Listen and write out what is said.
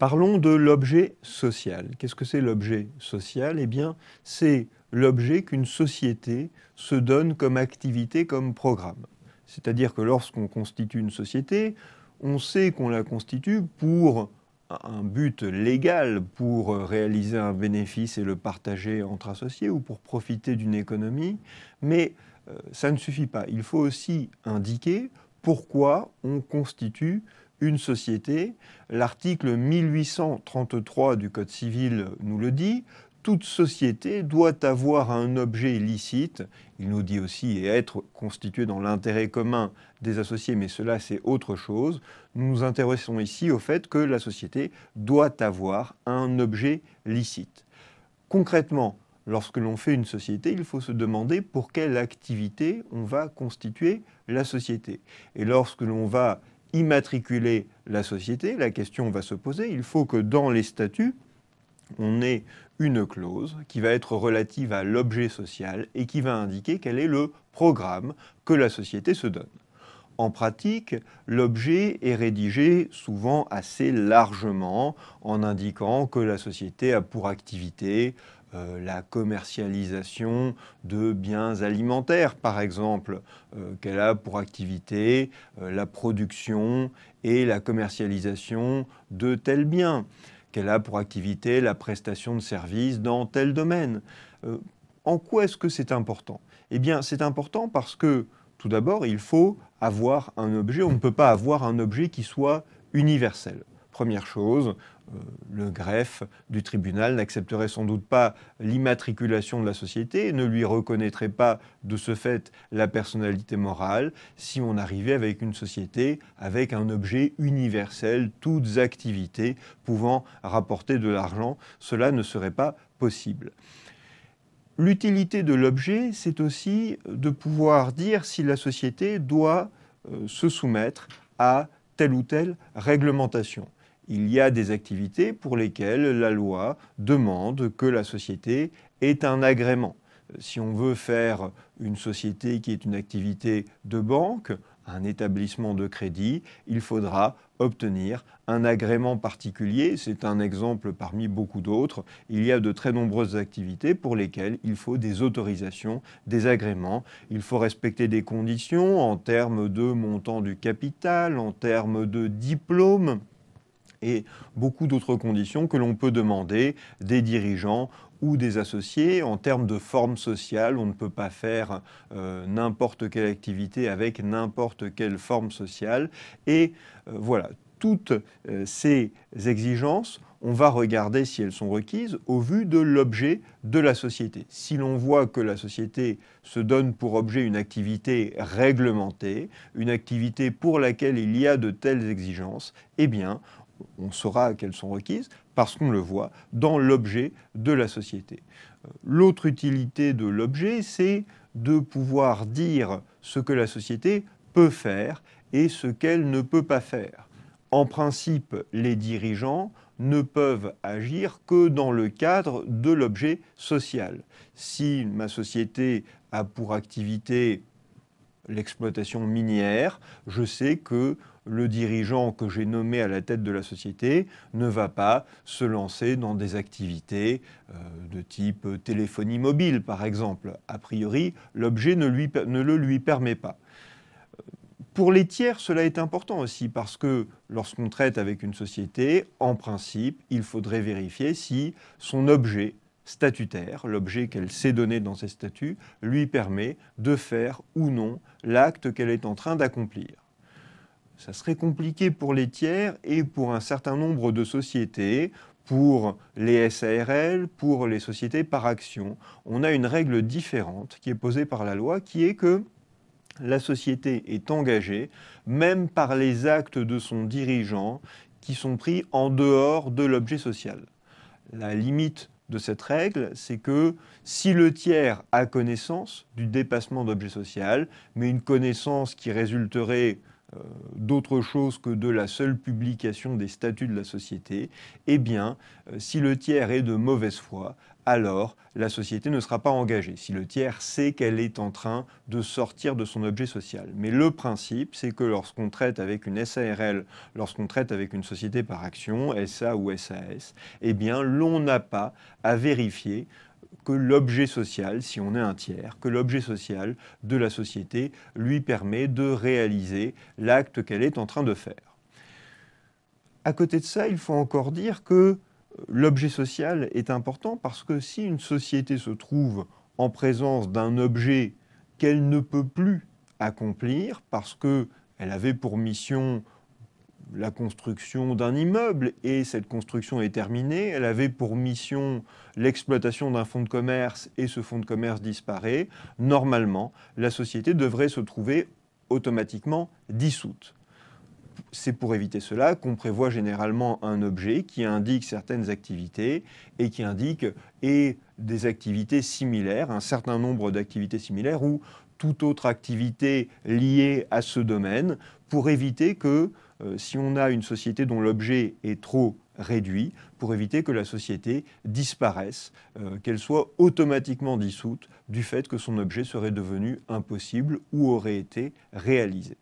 Parlons de l'objet social. Qu'est-ce que c'est l'objet social? Eh bien, c'est l'objet qu'une société se donne comme activité, comme programme. C'est-à-dire que lorsqu'on constitue une société, on sait qu'on la constitue pour un but légal, pour réaliser un bénéfice et le partager entre associés ou pour profiter d'une économie, mais euh, ça ne suffit pas. Il faut aussi indiquer pourquoi on constitue une société. L'article 1833 du Code civil nous le dit, toute société doit avoir un objet licite. Il nous dit aussi être constitué dans l'intérêt commun des associés, mais cela c'est autre chose. Nous nous intéressons ici au fait que la société doit avoir un objet licite. Concrètement, lorsque l'on fait une société, il faut se demander pour quelle activité on va constituer la société. Et lorsque l'on va immatriculer la société, la question va se poser, il faut que dans les statuts, on ait une clause qui va être relative à l'objet social et qui va indiquer quel est le programme que la société se donne. En pratique, l'objet est rédigé souvent assez largement en indiquant que la société a pour activité euh, la commercialisation de biens alimentaires, par exemple, euh, qu'elle a pour activité euh, la production et la commercialisation de tels biens qu'elle a pour activité la prestation de services dans tel domaine. En quoi est-ce que c'est important? Eh bien, c'est important parce que, tout d'abord, il faut avoir un objet. On ne peut pas avoir un objet qui soit universel. Première chose, euh, le greffe du tribunal n'accepterait sans doute pas l'immatriculation de la société ne lui reconnaîtrait pas de ce fait la personnalité morale si on arrivait avec une société avec un objet universel, toutes activités pouvant rapporter de l'argent. Cela ne serait pas possible. L'utilité de l'objet, c'est aussi de pouvoir dire si la société doit euh, se soumettre à telle ou telle réglementation il y a des activités pour lesquelles la loi demande que la société ait un agrément. Si on veut faire une société qui est une activité de banque, un établissement de crédit, il faudra obtenir un agrément particulier. C'est un exemple parmi beaucoup d'autres. Il y a de très nombreuses activités pour lesquelles il faut des autorisations, des agréments. Il faut respecter des conditions en termes de montant du capital, en termes de diplôme et beaucoup d'autres conditions que l'on peut demander des dirigeants ou des associés. En termes de forme sociale, on ne peut pas faire euh, n'importe quelle activité avec n'importe quelle forme sociale. Et euh, voilà, toutes euh, ces exigences, on va regarder si elles sont requises au vu de l'objet de la société. Si l'on voit que la société se donne pour objet une activité réglementée, une activité pour laquelle il y a de telles exigences, eh bien, on saura qu'elles sont requises parce qu'on le voit dans l'objet de la société. Euh, l'autre utilité de l'objet, c'est de pouvoir dire ce que la société peut faire et ce qu'elle ne peut pas faire. En principe, les dirigeants ne peuvent agir que dans le cadre de l'objet social. Si ma société a pour activité l'exploitation minière, je sais que le dirigeant que j'ai nommé à la tête de la société ne va pas se lancer dans des activités euh, de type téléphonie mobile, par exemple. A priori, l'objet ne, ne le lui permet pas. Pour les tiers, cela est important aussi parce que lorsqu'on traite avec une société, en principe, il faudrait vérifier si son objet statutaire, l'objet qu'elle s'est donné dans ses statuts, lui permet de faire ou non l'acte qu'elle est en train d'accomplir. Ça serait compliqué pour les tiers et pour un certain nombre de sociétés, pour les SARL, pour les sociétés par action. On a une règle différente qui est posée par la loi qui est que la société est engagée, même par les actes de son dirigeant, qui sont pris en dehors de l'objet social. La limite de cette règle, c'est que si le tiers a connaissance du dépassement d'objet social, mais une connaissance qui résulterait d'autre chose que de la seule publication des statuts de la société, eh bien, si le tiers est de mauvaise foi, alors la société ne sera pas engagée, si le tiers sait qu'elle est en train de sortir de son objet social. Mais le principe, c'est que lorsqu'on traite avec une SARL, lorsqu'on traite avec une société par action, SA ou SAS, eh bien, l'on n'a pas à vérifier que l'objet social, si on est un tiers, que l'objet social de la société lui permet de réaliser l'acte qu'elle est en train de faire. À côté de ça, il faut encore dire que l'objet social est important parce que si une société se trouve en présence d'un objet qu'elle ne peut plus accomplir parce qu'elle avait pour mission la construction d'un immeuble. Et cette construction est terminée, elle avait pour mission l'exploitation d'un fonds de commerce et ce fonds de commerce disparaît, normalement, la société devrait se trouver automatiquement dissoute. C'est pour éviter cela qu'on prévoit généralement un objet qui indique certaines activités et qui indique et des activités similaires, un certain nombre d'activités similaires ou toute autre activité liée à ce domaine pour éviter que euh, si on a une société dont l'objet est trop réduit, pour éviter que la société disparaisse, euh, qu'elle soit automatiquement dissoute du fait que son objet serait devenu impossible ou aurait été réalisé.